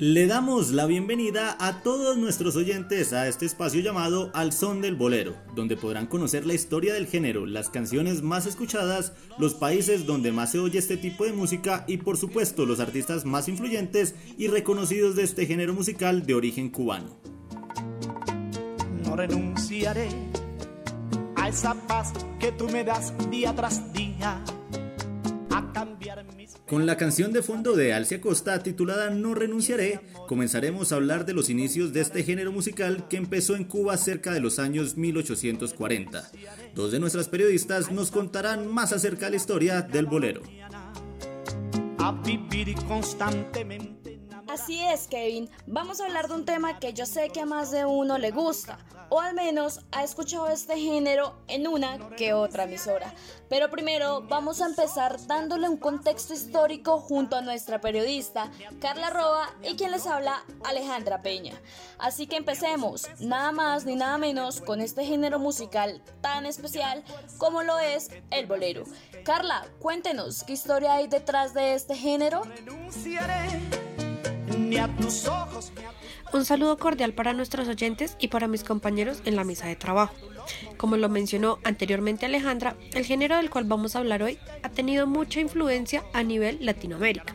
Le damos la bienvenida a todos nuestros oyentes a este espacio llamado Al Son del Bolero, donde podrán conocer la historia del género, las canciones más escuchadas, los países donde más se oye este tipo de música y por supuesto los artistas más influyentes y reconocidos de este género musical de origen cubano. No renunciaré a esa paz que tú me das día tras día con la canción de fondo de Alcia Costa titulada No renunciaré, comenzaremos a hablar de los inicios de este género musical que empezó en Cuba cerca de los años 1840. Dos de nuestras periodistas nos contarán más acerca de la historia del bolero. Así es, Kevin. Vamos a hablar de un tema que yo sé que a más de uno le gusta, o al menos ha escuchado este género en una que otra emisora. Pero primero vamos a empezar dándole un contexto histórico junto a nuestra periodista Carla Roa y quien les habla Alejandra Peña. Así que empecemos, nada más ni nada menos, con este género musical tan especial como lo es el bolero. Carla, cuéntenos qué historia hay detrás de este género. Un saludo cordial para nuestros oyentes y para mis compañeros en la mesa de trabajo. Como lo mencionó anteriormente Alejandra, el género del cual vamos a hablar hoy ha tenido mucha influencia a nivel Latinoamérica,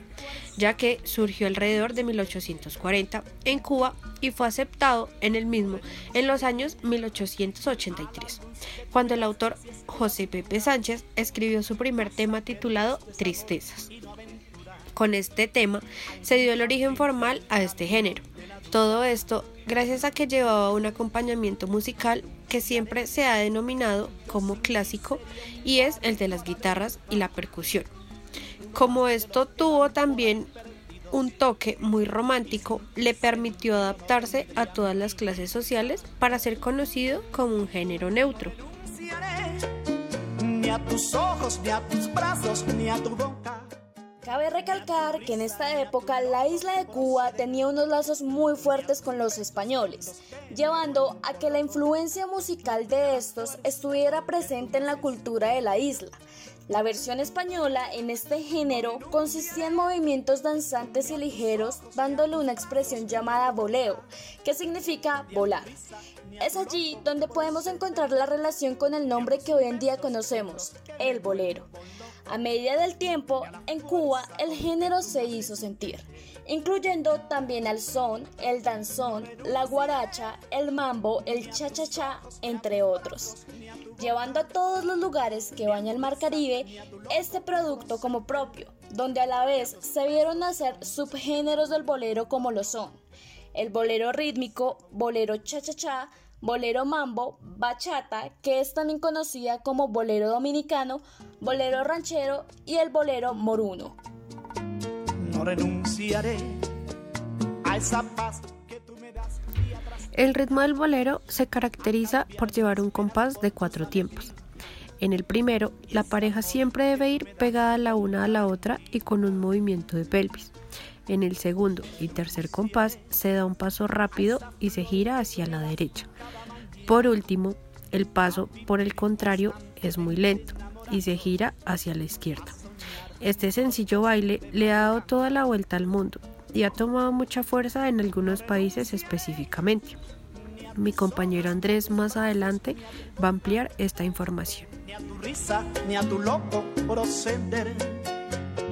ya que surgió alrededor de 1840 en Cuba y fue aceptado en el mismo en los años 1883, cuando el autor José Pepe Sánchez escribió su primer tema titulado Tristezas. Con este tema se dio el origen formal a este género. Todo esto gracias a que llevaba un acompañamiento musical que siempre se ha denominado como clásico y es el de las guitarras y la percusión. Como esto tuvo también un toque muy romántico, le permitió adaptarse a todas las clases sociales para ser conocido como un género neutro. Ni a tus ojos, ni a tus brazos, ni a tu boca. Cabe recalcar que en esta época la isla de Cuba tenía unos lazos muy fuertes con los españoles, llevando a que la influencia musical de estos estuviera presente en la cultura de la isla. La versión española en este género consistía en movimientos danzantes y ligeros, dándole una expresión llamada voleo, que significa volar. Es allí donde podemos encontrar la relación con el nombre que hoy en día conocemos, el bolero. A medida del tiempo, en Cuba el género se hizo sentir, incluyendo también al son, el danzón, la guaracha, el mambo, el cha-cha-cha, entre otros, llevando a todos los lugares que baña el Mar Caribe este producto como propio, donde a la vez se vieron nacer subgéneros del bolero como lo son, el bolero rítmico, bolero cha-cha-cha, bolero mambo, bachata, que es también conocida como bolero dominicano, bolero ranchero y el bolero moruno. No renunciaré a esa paz que tú me das. El ritmo del bolero se caracteriza por llevar un compás de cuatro tiempos. En el primero, la pareja siempre debe ir pegada la una a la otra y con un movimiento de pelvis. En el segundo y tercer compás se da un paso rápido y se gira hacia la derecha. Por último, el paso por el contrario es muy lento y se gira hacia la izquierda. Este sencillo baile le ha dado toda la vuelta al mundo y ha tomado mucha fuerza en algunos países específicamente. Mi compañero Andrés más adelante va a ampliar esta información. Ni a tu risa, ni a tu loco proceder,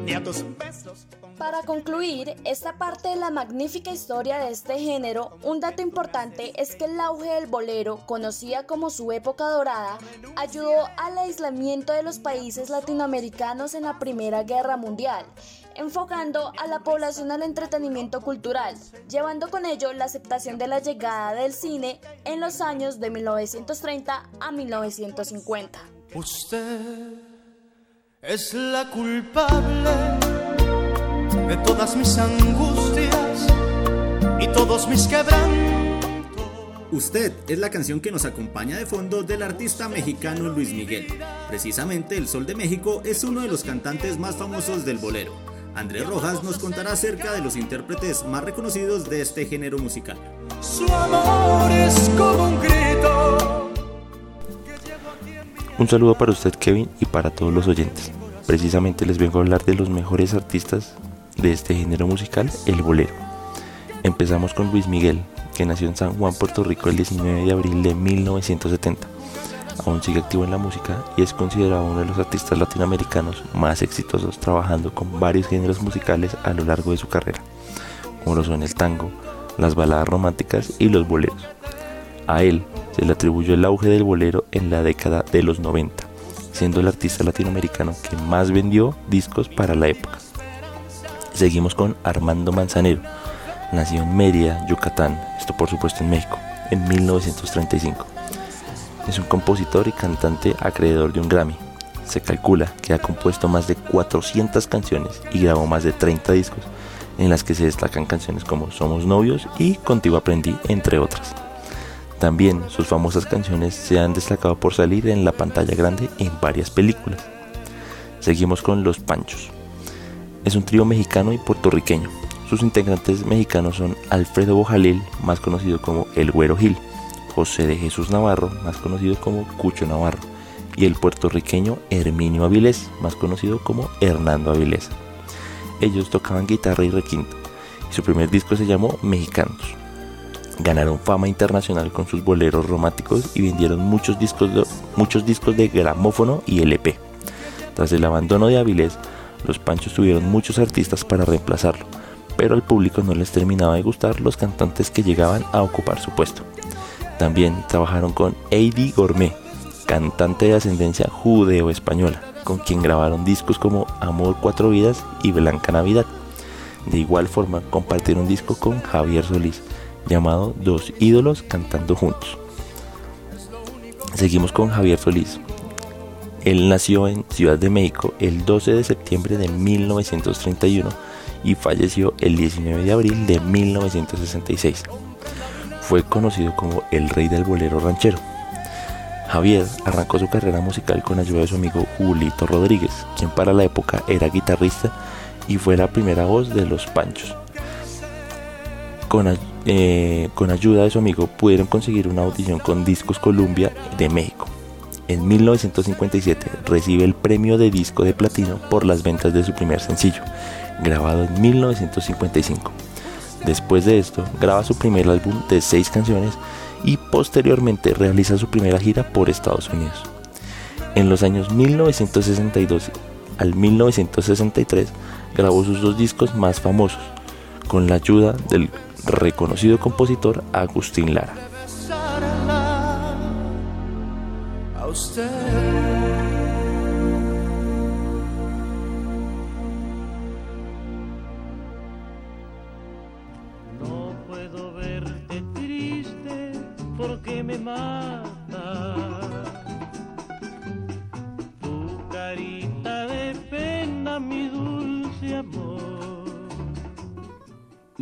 ni a besos. Para concluir esta parte de la magnífica historia de este género, un dato importante es que el auge del bolero, conocida como su época dorada, ayudó al aislamiento de los países latinoamericanos en la Primera Guerra Mundial, enfocando a la población al entretenimiento cultural, llevando con ello la aceptación de la llegada del cine en los años de 1930 a 1950. Usted es la culpable de todas mis angustias y todos mis quebrantos. Usted es la canción que nos acompaña de fondo del artista mexicano Luis Miguel. Precisamente El Sol de México es uno de los cantantes más famosos del bolero. Andrés Rojas nos contará acerca de los intérpretes más reconocidos de este género musical. Su amor es como un grito. Un saludo para usted Kevin y para todos los oyentes. Precisamente les vengo a hablar de los mejores artistas de este género musical, el bolero. Empezamos con Luis Miguel, que nació en San Juan, Puerto Rico el 19 de abril de 1970. Aún sigue activo en la música y es considerado uno de los artistas latinoamericanos más exitosos trabajando con varios géneros musicales a lo largo de su carrera, como lo son el tango, las baladas románticas y los boleros. A él se le atribuyó el auge del bolero en la década de los 90, siendo el artista latinoamericano que más vendió discos para la época. Seguimos con Armando Manzanero, nació en Mérida, Yucatán, esto por supuesto en México, en 1935. Es un compositor y cantante acreedor de un Grammy. Se calcula que ha compuesto más de 400 canciones y grabó más de 30 discos, en las que se destacan canciones como Somos novios y Contigo aprendí, entre otras. También sus famosas canciones se han destacado por salir en la pantalla grande en varias películas. Seguimos con Los Panchos. Es un trío mexicano y puertorriqueño. Sus integrantes mexicanos son Alfredo Bojalil, más conocido como El Güero Gil, José de Jesús Navarro, más conocido como Cucho Navarro, y el puertorriqueño Herminio Avilés, más conocido como Hernando Avilés. Ellos tocaban guitarra y requinto, y su primer disco se llamó Mexicanos. Ganaron fama internacional con sus boleros románticos y vendieron muchos discos de, muchos discos de gramófono y LP. Tras el abandono de Avilés, los Panchos tuvieron muchos artistas para reemplazarlo, pero al público no les terminaba de gustar los cantantes que llegaban a ocupar su puesto. También trabajaron con Eddie Gourmet, cantante de ascendencia judeo-española, con quien grabaron discos como Amor Cuatro Vidas y Blanca Navidad. De igual forma, compartieron disco con Javier Solís, llamado Dos ídolos cantando juntos. Seguimos con Javier Solís. Él nació en Ciudad de México el 12 de septiembre de 1931 y falleció el 19 de abril de 1966. Fue conocido como el rey del bolero ranchero. Javier arrancó su carrera musical con ayuda de su amigo Julito Rodríguez, quien para la época era guitarrista y fue la primera voz de Los Panchos. Con, eh, con ayuda de su amigo pudieron conseguir una audición con Discos Columbia de México. En 1957 recibe el premio de disco de platino por las ventas de su primer sencillo, grabado en 1955. Después de esto, graba su primer álbum de seis canciones y posteriormente realiza su primera gira por Estados Unidos. En los años 1962 al 1963 grabó sus dos discos más famosos, con la ayuda del reconocido compositor Agustín Lara. No puedo verte triste porque me mata.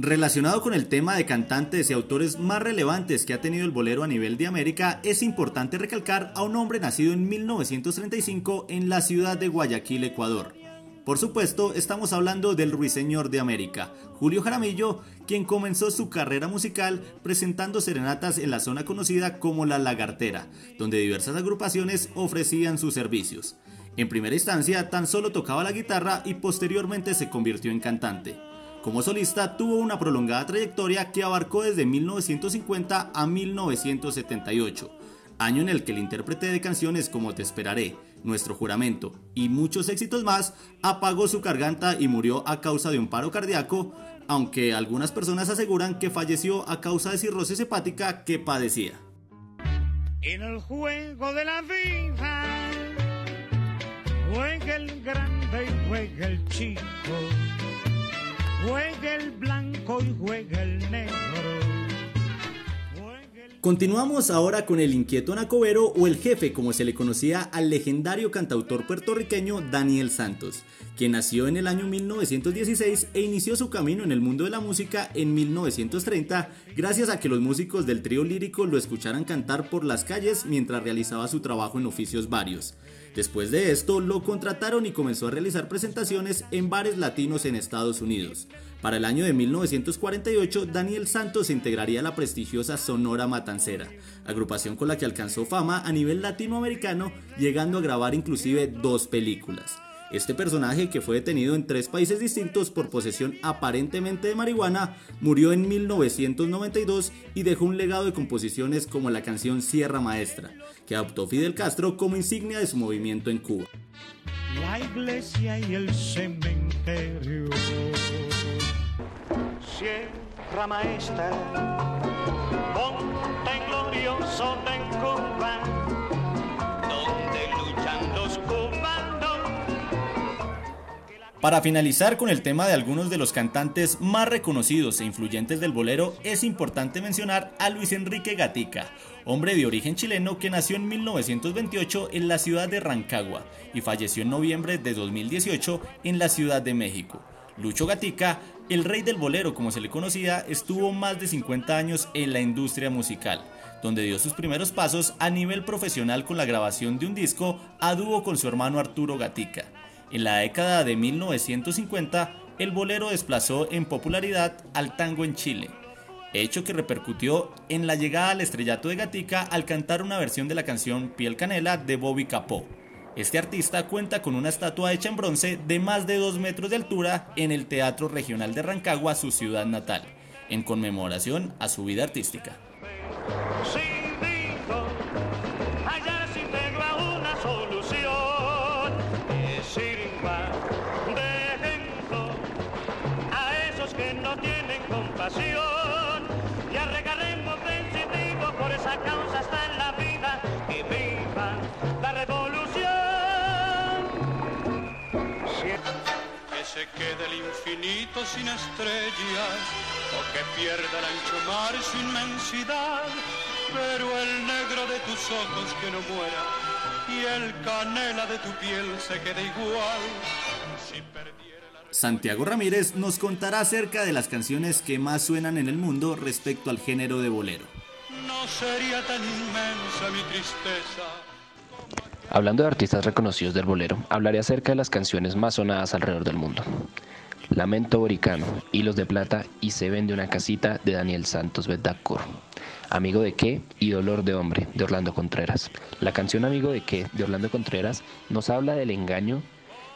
Relacionado con el tema de cantantes y autores más relevantes que ha tenido el bolero a nivel de América, es importante recalcar a un hombre nacido en 1935 en la ciudad de Guayaquil, Ecuador. Por supuesto, estamos hablando del ruiseñor de América, Julio Jaramillo, quien comenzó su carrera musical presentando serenatas en la zona conocida como La Lagartera, donde diversas agrupaciones ofrecían sus servicios. En primera instancia, tan solo tocaba la guitarra y posteriormente se convirtió en cantante. Como solista tuvo una prolongada trayectoria que abarcó desde 1950 a 1978, año en el que el intérprete de canciones como Te esperaré, Nuestro juramento y muchos éxitos más apagó su garganta y murió a causa de un paro cardíaco, aunque algunas personas aseguran que falleció a causa de cirrosis hepática que padecía. En el juego de la vida juega el grande y juega el chico, juega el blanco y juega el negro. Continuamos ahora con el inquieto Nacobero o el jefe como se le conocía al legendario cantautor puertorriqueño Daniel Santos, quien nació en el año 1916 e inició su camino en el mundo de la música en 1930 gracias a que los músicos del trío lírico lo escucharan cantar por las calles mientras realizaba su trabajo en oficios varios. Después de esto, lo contrataron y comenzó a realizar presentaciones en bares latinos en Estados Unidos. Para el año de 1948, Daniel Santos integraría la prestigiosa Sonora Matancera, agrupación con la que alcanzó fama a nivel latinoamericano, llegando a grabar inclusive dos películas. Este personaje, que fue detenido en tres países distintos por posesión aparentemente de marihuana, murió en 1992 y dejó un legado de composiciones como la canción Sierra Maestra, que adoptó Fidel Castro como insignia de su movimiento en Cuba. La iglesia y el cementerio. Sierra Maestra, monte glorioso de Cuba, para finalizar con el tema de algunos de los cantantes más reconocidos e influyentes del bolero, es importante mencionar a Luis Enrique Gatica, hombre de origen chileno que nació en 1928 en la ciudad de Rancagua y falleció en noviembre de 2018 en la Ciudad de México. Lucho Gatica, el rey del bolero como se le conocía, estuvo más de 50 años en la industria musical, donde dio sus primeros pasos a nivel profesional con la grabación de un disco a dúo con su hermano Arturo Gatica. En la década de 1950, el bolero desplazó en popularidad al tango en Chile, hecho que repercutió en la llegada al estrellato de Gatica al cantar una versión de la canción Piel Canela de Bobby Capó. Este artista cuenta con una estatua hecha en bronce de más de 2 metros de altura en el Teatro Regional de Rancagua, su ciudad natal, en conmemoración a su vida artística. Infinito sin estrellas o que pierda el ancho mar su inmensidad, pero el negro de tus ojos que no muera y el canela de tu piel se quede igual. Si Santiago Ramírez nos contará acerca de las canciones que más suenan en el mundo respecto al género de bolero. No sería tan inmensa mi tristeza. Hablando de artistas reconocidos del bolero, hablaré acerca de las canciones más sonadas alrededor del mundo. Lamento Boricano, Hilos de Plata y Se vende una casita de Daniel Santos Betancourt. Amigo de qué y Dolor de hombre de Orlando Contreras. La canción Amigo de qué de Orlando Contreras nos habla del engaño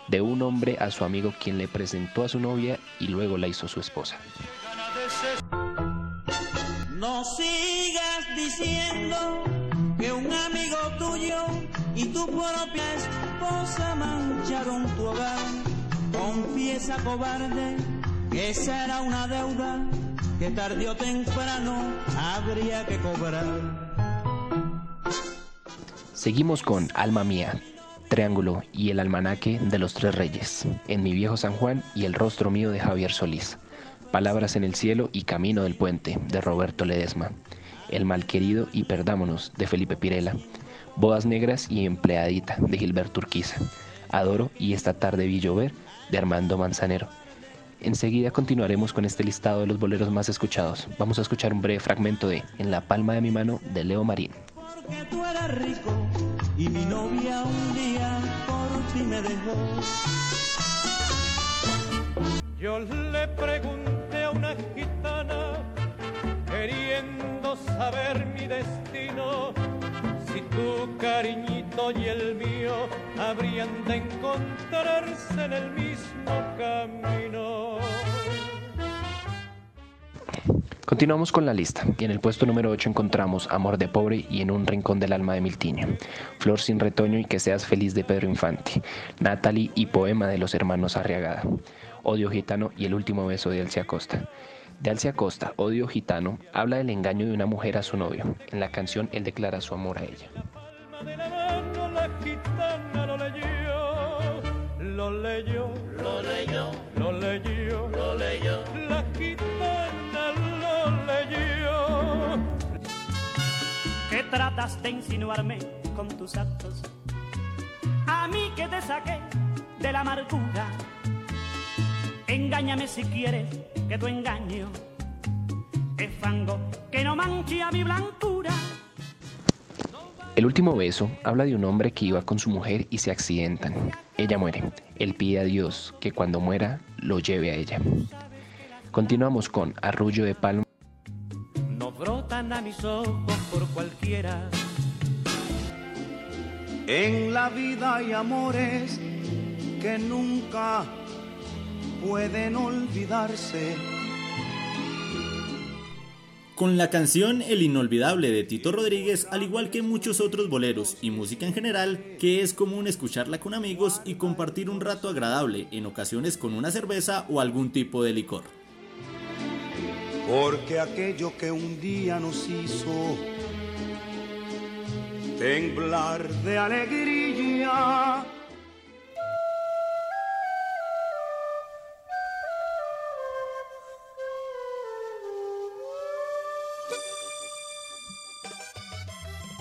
de un hombre a su amigo quien le presentó a su novia y luego la hizo su esposa. No sigas diciendo que un amigo tuyo y tu propia esposa mancharon tu hogar. Confiesa cobarde que será una deuda que tarde temprano habría que cobrar. Seguimos con Alma Mía, Triángulo y El Almanaque de los Tres Reyes, En mi viejo San Juan y El rostro mío de Javier Solís, Palabras en el cielo y Camino del puente de Roberto Ledesma, El malquerido y Perdámonos de Felipe Pirela, Bodas negras y Empleadita de Gilberto Urquiza, Adoro y Esta tarde vi llover de Armando Manzanero. Enseguida continuaremos con este listado de los boleros más escuchados. Vamos a escuchar un breve fragmento de En la palma de mi mano de Leo Marín y mi novia un día por ti me dejó. Yo le pregunté a una gitana, queriendo saber mi destino, si tu cariñito y el mío habrían de encontrarse en el mismo camino. Continuamos con la lista y en el puesto número 8 encontramos Amor de Pobre y En un Rincón del Alma de Miltiño, Flor sin retoño y Que seas feliz de Pedro Infante, Natalie y Poema de los hermanos Arriagada, Odio Gitano y El último beso de Alcia Costa. De Alcia Costa, Odio Gitano, habla del engaño de una mujer a su novio. En la canción él declara su amor a ella. Tratas de insinuarme con tus actos. A mí que te saqué de la amargura. Engáñame si quieres que tu engaño es fango que no manche a mi blancura. El último beso habla de un hombre que iba con su mujer y se accidentan. Ella muere. Él pide a Dios que cuando muera lo lleve a ella. Continuamos con Arrullo de Palma brotan a mis ojos por cualquiera. En la vida hay amores que nunca pueden olvidarse. Con la canción El Inolvidable de Tito Rodríguez, al igual que muchos otros boleros y música en general, que es común escucharla con amigos y compartir un rato agradable, en ocasiones con una cerveza o algún tipo de licor. Porque aquello que un día nos hizo temblar de alegría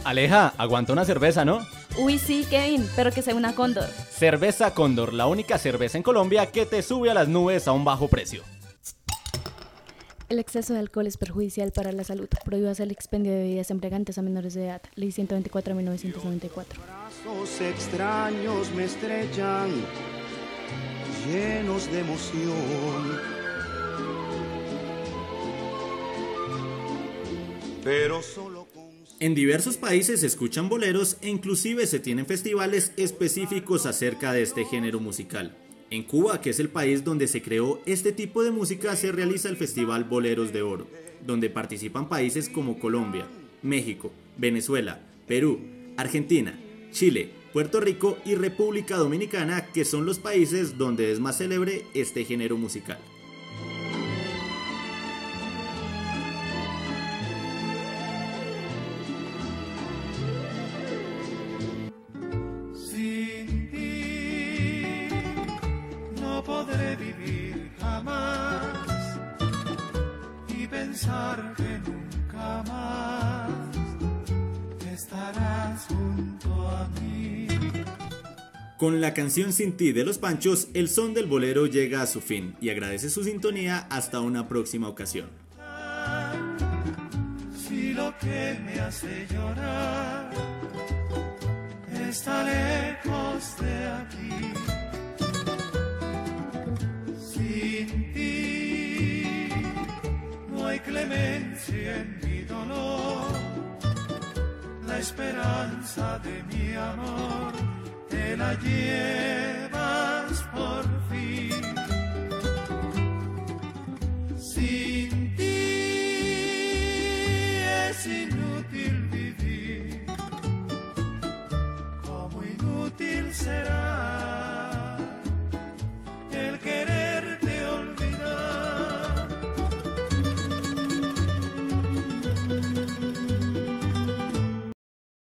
Aleja, aguanta una cerveza, ¿no? Uy, sí, Kevin, pero que sea una Cóndor. Cerveza Cóndor, la única cerveza en Colombia que te sube a las nubes a un bajo precio. El exceso de alcohol es perjudicial para la salud. Prohíbas el expendio de bebidas embriagantes a menores de edad. Ley 124 1994. Brazos extraños me estrellan, llenos de emoción. Pero solo con En diversos países se escuchan boleros e inclusive se tienen festivales específicos acerca de este género musical. En Cuba, que es el país donde se creó este tipo de música, se realiza el Festival Boleros de Oro, donde participan países como Colombia, México, Venezuela, Perú, Argentina, Chile, Puerto Rico y República Dominicana, que son los países donde es más célebre este género musical. Pensar que nunca más estarás junto a mí. Con la canción Sin ti de los Panchos, el son del bolero llega a su fin y agradece su sintonía hasta una próxima ocasión. Si lo que me hace llorar está lejos de aquí. Sin clemencia en mi dolor, la esperanza de mi amor, te la llevas por fin. Sin ti es inútil vivir, como inútil será.